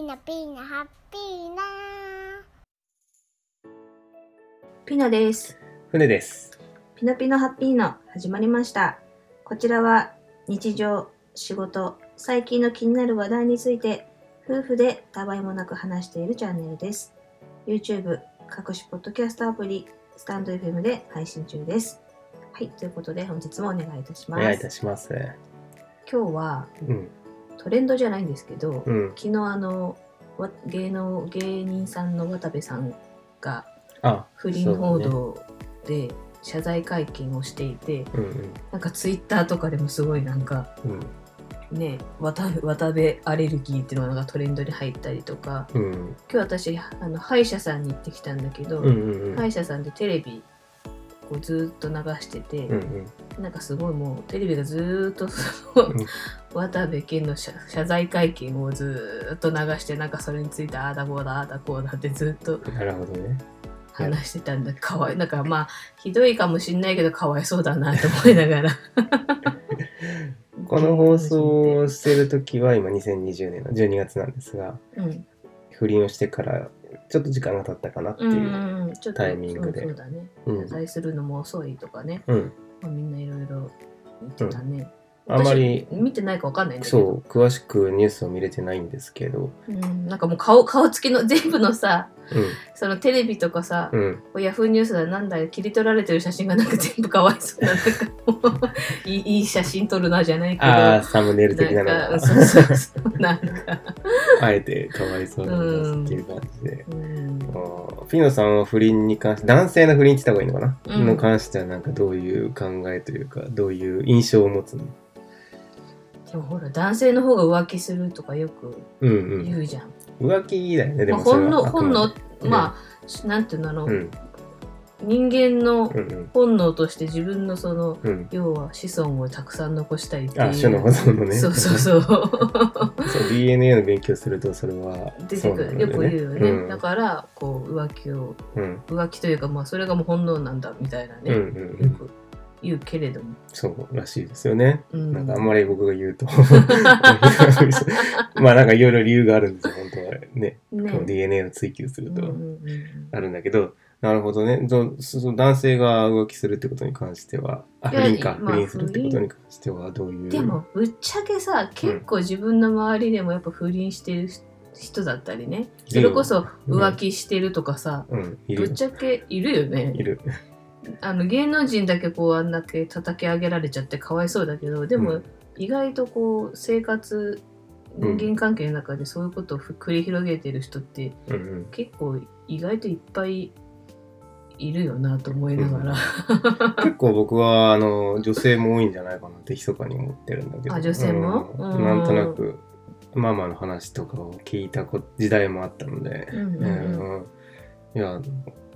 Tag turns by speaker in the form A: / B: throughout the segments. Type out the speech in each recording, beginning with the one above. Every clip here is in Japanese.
A: ーナピーナハッピーな
B: ピノです。
C: 船です。
B: ピノピノハッピーノ始まりました。こちらは日常、仕事、最近の気になる話題について夫婦でたわいもなく話しているチャンネルです。YouTube、各種ポッドキャストアプリ、スタンド FM で配信中です。はい、ということで本日もお願いいたします。
C: お願いいたします。
B: 今日は
C: うん。
B: トレンドじゃないんですけど、
C: うん。
B: 昨日あのわ芸能芸人さんの渡部さんが
C: あ、
B: 不倫報道で謝罪会見をしていて、
C: そうだね。
B: なんかツイッターとかでもすごいなんか
C: うん
B: ね渡部渡部アレルギーっていうのがトレンドに入ったりとか
C: うん。うん。
B: 今日私あの歯医者さんに行ってきたんだけど、
C: うんうんうん。
B: 歯医者さんでテレビこうずーっと流してて、
C: うんうん。
B: なんかすごいもうテレビがずーっと渡部健の謝謝罪会見をずーっと流してなんかそれについてああだこうだああだこうだってずっと
C: なるほどね。
B: 話してたんだかわいなんかまあひどいかもしんないけどかわいそうだなと思いながら。
C: この放送をしてるときは今2020年の12月なんですが、
B: うん。
C: 不倫をしてからちょっと時間が経ったかなって
B: うん
C: いう。タイミングで。
B: そうそうだね。
C: うん。
B: 謝罪するのも遅いとかね、
C: うん。
B: まあ、みんないろいろ言ってたね、
C: あん。まり
B: 私見てないかわかんないんだけど。
C: そう、詳しくニュースを見れてないんですけど、
B: うん、なんかもう顔顔つきの 全部のさ
C: う
B: そのテレビとかさ、
C: ん。うん。
B: ヤフーニュースだなんだ切り取られてる写真がなんか全部かわいそうなんかもういい いい写真撮るなじゃないけど。
C: ああ、サムネイル的なの。
B: なんか
C: が、
B: そうそうそうなんか、
C: あえてかわいそうなんですっていう感じで。
B: うん、
C: ピノさんは不倫に関して男性の不倫って言った方がいいのかな、
B: うん。
C: の関してはなんかどういう考えというかどういう印象を持つの？
B: でもほら男性の方が浮気するとかよく
C: うんうん。
B: 言うじゃん、
C: 浮気だよねで
B: まあ、
C: もそれは。まで。
B: 本まあなんていうのあの、
C: うん
B: 人間の本能として自分のその
C: うん。
B: 要は子孫をたくさん残したいっていう。
C: あ種の保存のね。
B: そうそうそう。
C: そう DNA の勉強するとそれは
B: 出
C: そう
B: てくるよく言うよね、
C: うん。
B: だからこう浮気を
C: うん。
B: 浮気というかまあそれがもう本能なんだみたいなね、
C: うんうんうん。
B: よく言うけれども、
C: そうらしいですよね、
B: うん、
C: なんかあんまり僕が言うと。まあなんかいろいろ理由があるんですよ本当はね。
B: ね。
C: DNA を追求すると。あるんだけど、なるほどね。どそその男性が浮気するってことに関しては、あ、
B: いや
C: 不倫か、
B: まあ
C: 不倫するってことに関してはどういう？
B: でもぶっちゃけさ結構自分の周りでもやっぱ不倫してる人だったりねそれこそ浮気してるとかさ、
C: うん。
B: ぶっちゃけいるよね
C: いる。
B: あの芸能人だけこうあんだけ叩き上げられちゃってかわいそうだけどでも、
C: うん
B: 意外とこう生活
C: うん
B: 人間関係の中でそういうことをふ繰り広げてる人って
C: うんうん。
B: 結構意外といっぱいいるよなと思いながら、
C: 結構僕は、あの、女性も多いんじゃないかなって密かに思ってるんだけど。
B: あ女性も？うん。
C: うんなんとなく、ママの話とかを聞いたこ時代もあったので、
B: うんうんうん。
C: うん。いや、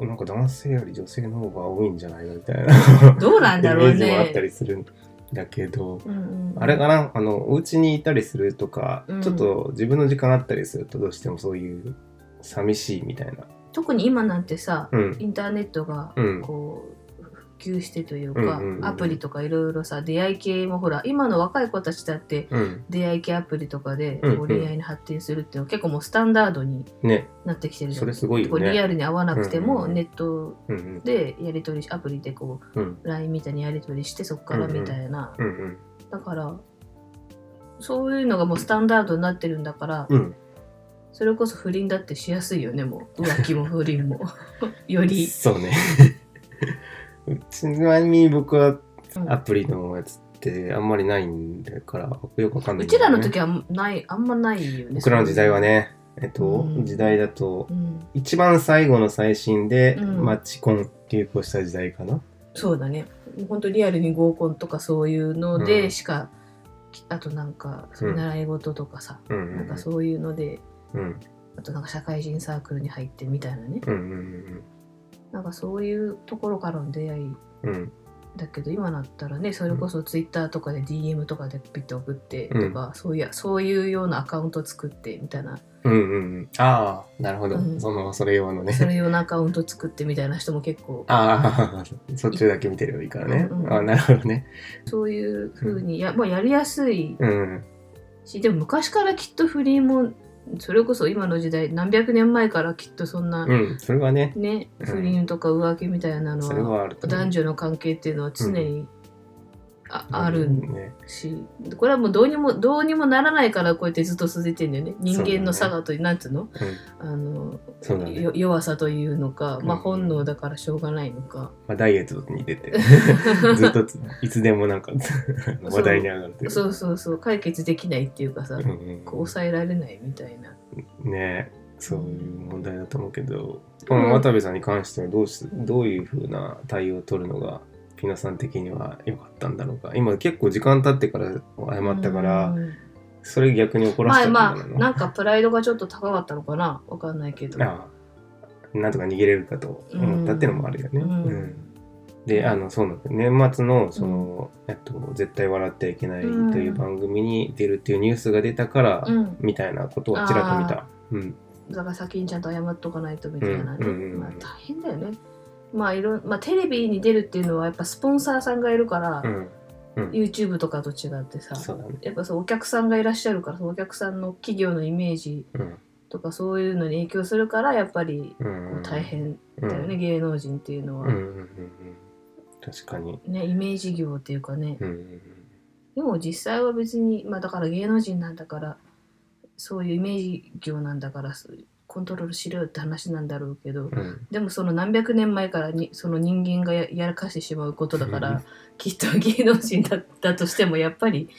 C: なんか男性より女性の方が多いんじゃないかみたいな。
B: どうなんだろう
C: イメージもあった
B: ね。
C: りするんだけど、
B: うんうん。
C: あれかな？あの、お家にいたりするとか、
B: うん。
C: ちょっと自分の時間あったりするとどうしてもそういう寂しいみたいな。
B: 特に今なんてさ、
C: うん。
B: インターネットが
C: うん。
B: こう普及してというか、
C: うんうんうん
B: アプリとかいろいろさ出会い系もほら今の若い子たちだって
C: うん。
B: 出会い系アプリとかで
C: うんうん
B: 恋愛に発展するっていうのは結構もうスタンダードに
C: ね。
B: なってきてるじゃん
C: それすごいよ
B: こうリア
C: ね。
B: ルに会わなくて
C: うんうんうん
B: もネット。でやり取りアプリでこう
C: うん。
B: LINE みたいにやり取りしてそっからみたいな、
C: うんうん。
B: だからそういうのがもうスタンダードになってるんだから、
C: うん。
B: それこそ不倫だってしやすいよねもう。浮気も不倫も。より、
C: そうね。ちなみに僕は
B: うん。
C: アプリのやつってあんまりないんだからよくわかんな
B: う
C: いね、
B: ちらの時はないあんまないよね
C: 僕らの時代はね、えっと、
B: うん。
C: 時代だと
B: うん。
C: 一番最後の最新で
B: うん。
C: マッチコン流行した時代かな。
B: そうだね。本当リアルに合コンとかそういうのでしか、あとなんか習い事とかさ、
C: うんうん。
B: なんかそういうので
C: うん。
B: あとなんか社会人サークルに入ってみたいなね
C: うんうん
B: なんかそういうところからの出会い
C: うんうん。
B: だけど今だったらねそれこそツイッターとかで DM とかでピッと送ってとか、そういやそういうようなアカウント作ってみたいな
C: うんうんうん。ああ、なるほど。
B: うん
C: その、それ用のね。
B: それ用のアカウント作ってみたいな人も結構
C: ああ、そっちだけ見てればいいからね。
B: うんうん
C: ああ、なるほどね。
B: そういう風にや,、まあ、やりやすい
C: うん。
B: しでも昔からきっと不倫もそれこそ今の時代何百年前からきっとそんな、
C: うん、それはね、
B: ね
C: うん
B: 不倫とか浮気みたいなのは男女の関係っていうのは常にあ,、ある
C: うんね。
B: しこれはもうどうにもどうにもならないからこうやってずっと続いてんだよね。人間の差がと、なんつうの？
C: うん、
B: あの
C: そうだね。
B: よ弱さというのか、まあ、
C: うん
B: 本能だからしょうがないのか、
C: まあ、ダイエットに出て、ずっとついつでもなんか話題に上がるというか。
B: そうそうそう解決できないっていうかさ、
C: うんうん
B: こう抑えられないみたいな。
C: ねそういう問題だと思うけど、この渡部さんに関してはどうしどういうふうな対応を取るのがピノさん的には良かったんだろうか。今結構時間経ってから謝ったから、
B: うん。
C: それ逆に怒らせ
B: まあ
C: たんじゃないの、
B: まあなんかプライドがちょっと高かったのかな？わかんないけど。
C: ああなんとか逃げれるかと思ったっていうのもあるよね。
B: うん。
C: うん。であのそうなんだよ。年末のその、えっと「絶対笑ってはいけない」という番組に出るっていうニュースが出たから、
B: うん。
C: みたいなことをちらっと見た。うん。
B: だから先にちゃんと謝っとかないとみたいなね、
C: うんうんうん。
B: まあ大変だよねまあいろんまあテレビに出るっていうのはやっぱスポンサーさんがいるから、
C: うん。うん。
B: YouTube とかと違ってさ
C: ね。
B: やっぱそうお客さんがいらっしゃるからそのお客さんの企業のイメージ
C: うん。
B: とかそういうのに影響するからやっぱり大変だよね、芸能人っていうのは、
C: うんうんうんうん。確かに。
B: ねイメージ業っていうかね、
C: うんうん
B: でも実際は別にまあだから芸能人なんだからそういうイメージ業なんだからそうコントロールしろよって話なんだろうけど、
C: うん。うん
B: でもその何百年前からにその人間がややらかしてしまうことだか
C: うん。
B: らきっと芸能人だだとしてもやっぱり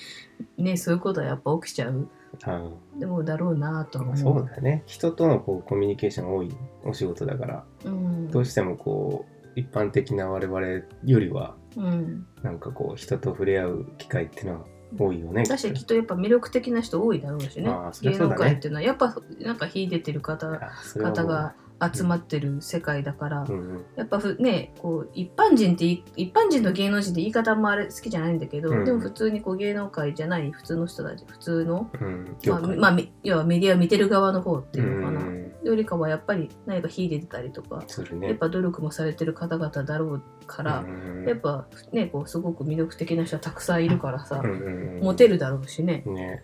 B: ねそういうことはやっぱ起きちゃう。
C: あ
B: でもだろうなとは思う。
C: あそうだよね。人とのこうコミュニケーションが多いお仕事だから、
B: うん。
C: どうしてもこう一般的な我々よりは
B: うん、
C: なんかこう人と触れ合う機会っていうのは多いよね。
B: だしきっとやっぱ魅力的な人多いだろうしね。芸能界っていうのはやっぱなんか秀でてる方方が集まってる世界だから、
C: うん。うん
B: やっぱふねこう一般人ってい一般人と芸能人って言い方もあれ好きじゃないんだけど、
C: うん。
B: でも普通にこう芸能界じゃない普通の人たち普通の、
C: うん。
B: まあまあ、み要はメディアを見てる側の方っていうのかな、
C: うん。
B: よりかはやっぱり何か秀でてたりとか、
C: ね。
B: やっぱ努力もされてる方々だろうから、
C: うん。
B: やっぱねこうすごく魅力的な人はたくさんいるからさ、
C: うん。うん。うん。
B: モテるだろうしね。
C: ね。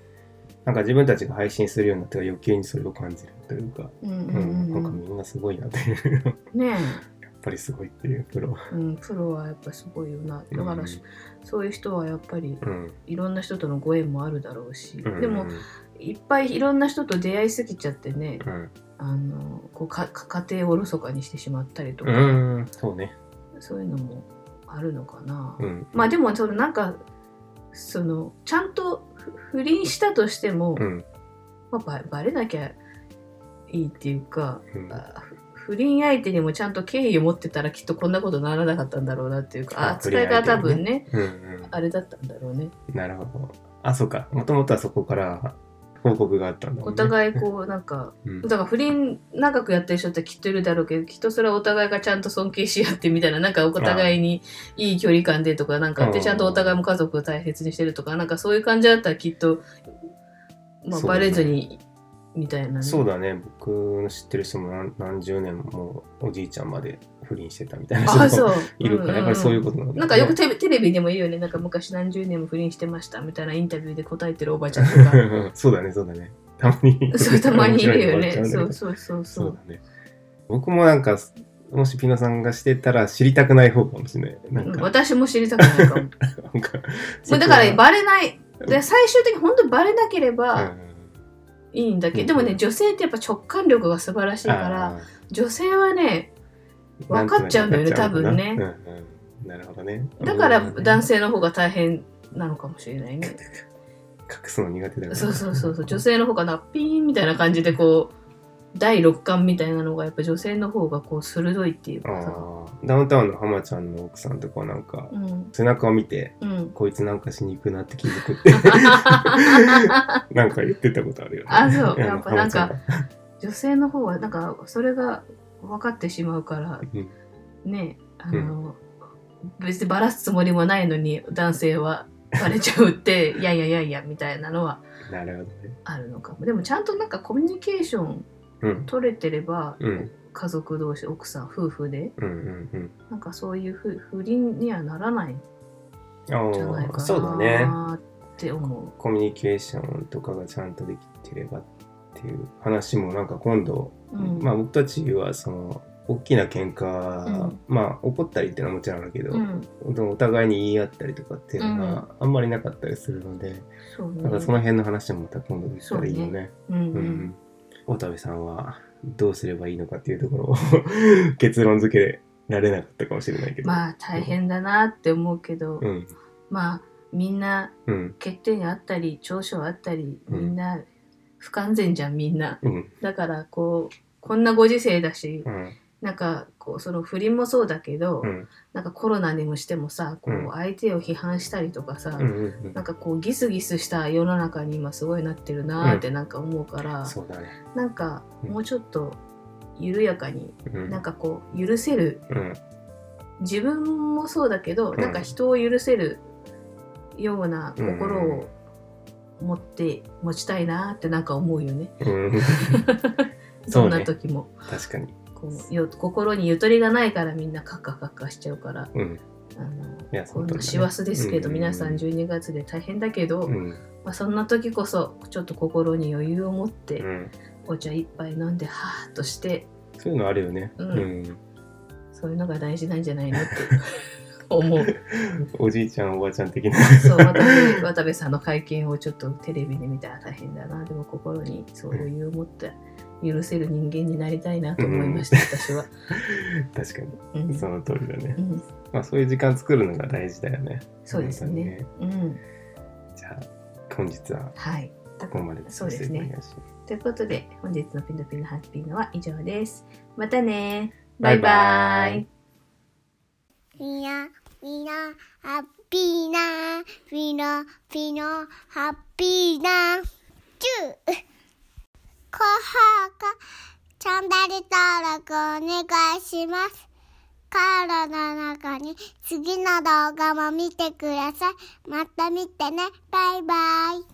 C: なんか自分たちが配信するようになって余計にそれを感じるというか、
B: うんう
C: うん
B: うんうん
C: なんかみんなすごいなっていう。やっ
B: ね
C: ぱりすごいっていうプロ。
B: え、うん、プロはやっぱすごいよなだから、そういう人はやっぱり
C: うん
B: いろんな人とのご縁もあるだろうし、
C: うん
B: でもいっぱいいろんな人と出会いすぎちゃってね、
C: うん
B: あのこうかか家庭をおろそかにしてしまったりとか、
C: うん、そうね。
B: そういうのもあるのかな。
C: うん。
B: まあでもそのなんかそのちゃんとふ不倫したとしても、
C: うん。
B: まあ、ばバレなきゃいいっていうか、
C: うん
B: 不倫相手にもちゃんと敬意を持ってたらきっとこんなことならなかったんだろうなっていうか
C: あ
B: 扱いが多分ね
C: うんうん。
B: あれだったんだろうね。
C: なるほど。あ、そうか。もともとはそこから報告があったんだもんね。
B: お互いこうなんか
C: うん
B: だから不倫長くやってる人ってきっといるだろうけどきっとそれはお互いがちゃんと尊敬し合ってみたいななんかお互いにいい距離感でとかなんかで
C: うん
B: ちゃんとお互いも家族を大切にしてるとかなんかそういう感じだったらきっと、まあ、バレずにみたいなね。
C: そうだね。僕の知ってる人も何何十年もおじいちゃんまで不倫してたみたいな
B: あ、
C: 人も
B: そう。
C: いるから、やっぱりそういうことなんだね
B: なんかよくテレビでも言うよね。なんか昔何十年も不倫してましたみたいなインタビューで答えてるおばちゃんとか。
C: そうだね、そうだね。たまに。
B: そう、たまにいるよね。そううんそうそう
C: そ
B: そうう。
C: だね。僕もなんか、もしピノさんがしてたら知りたくない方かもしれない。なん
B: うん
C: か、
B: 私も知りたくないかも。も
C: なんか
B: うだから
C: バ
B: バレない。で最終的に本当にバレなければ
C: うん
B: いいんだけ
C: うん
B: ど、でもね、女性ってやっぱ直感力が素晴らしいから、
C: あ
B: 女性はね、
C: ー
B: 分かっちゃうんだよね多分ね
C: なうんうんなるほどね。
B: だから
C: うん
B: 男性の方が大変なのかもしれないね。
C: 隠すの苦手だから。
B: そうそうそうそう。女性の方がなピーンみたいな感じでこう、第六感みたいなのがやっぱ女性の方がこう鋭いっていうかさ。
C: あーダウンタウンの浜ちゃんの奥さんとかはなんか、
B: うん。
C: 背中を見て、
B: うん。
C: こいつなんかしに行くなって気づくって、なんか言ってたことあるよね。
B: あそうやっぱなんか女性の方はなんかそれが分かってしまうから
C: うん
B: ねあの、別にバラすつもりもないのに男性はバレちゃうって いやいやいやいやみたいなのは
C: なるほどね。
B: あるのかもでもちゃんとなんかコミュニケーション
C: うん。
B: 取れてれば、
C: うん
B: 家族同士奥さん夫婦で
C: うんうんうん。
B: なんかそういう不不倫にはならないん
C: あ
B: じゃないか
C: あ、そうだね。
B: なって思う。
C: コミュニケーションとかがちゃんとできてればっていう話もなんか今度、
B: うん
C: まあ僕たちはその大きな喧嘩、
B: うん
C: まあ怒ったりっていうのはもちろんあるけど、
B: うん
C: でもお互いに言い合ったりとかっていうのがあんまりなかったりするので、
B: そうね
C: なんかその辺の話もまた今度できたらいいよね。
B: うんう
C: うんん渡部さんはどうすればいいのかっていうところを 結論付けられなかったかもしれないけど。
B: まあ大変だなって思うけど、
C: うん。
B: まあみんな
C: うん。
B: 欠点あったり長所あったり
C: うん
B: みんな不完全じゃんみんな
C: うん。
B: だからこうこんなご時世だし
C: うん。
B: なんかこうその不倫もそうだけど、
C: うん。
B: なんかコロナにもしてもさこ
C: う
B: 相手を批判したりとかさ、
C: うん。うん
B: なんかこうギスギスした世の中に今すごいなってるなーってなんか思うから、
C: そうだね。
B: なんか
C: うん
B: もうちょっと緩やかに
C: うん。
B: なんかこう許せる
C: うん。
B: 自分もそうだけど、
C: うん
B: なんか人を許せるような心を持って持ちたいなってなんか思うよね。
C: うん。
B: な時も
C: 確かに。
B: こうよ心にゆとりがないからみんなカッカカッカしちゃうから
C: うん。
B: あの
C: いや、その通りだね
B: 今度師走ですけど、
C: うん
B: 皆さん12月で大変だけど、
C: うん。
B: まあ、そんな時こそちょっと心に余裕を持って、
C: うん。
B: お茶一杯飲んではーっとして
C: そういうのあるよね。
B: うん
C: うん。
B: そういうのが大事なんじゃないのって思う。
C: おじいちゃん、おばあちゃん的な。
B: そう渡部渡部さんの会見をちょっとテレビで見たら大変だなでも心にそう余裕を持って許せる人間になりたいなと思いました、私は。
C: 確か
B: うん
C: に。その通りだね
B: う。ん、
C: まあ、そういう時間作るのが大事だよね。
B: そうですね。うん、
C: じゃあ、本日は
B: はい。
C: ここまで
B: そうですねということで本日のピノピノハッピーのは以上です。またねバイバイ
A: みんな、ハッピーな、ピノ、ピノ、ハッピーな、チューコハカ、チャンネル登録お願いします。カードの中に次の動画も見てください。また見てね。バイバイ。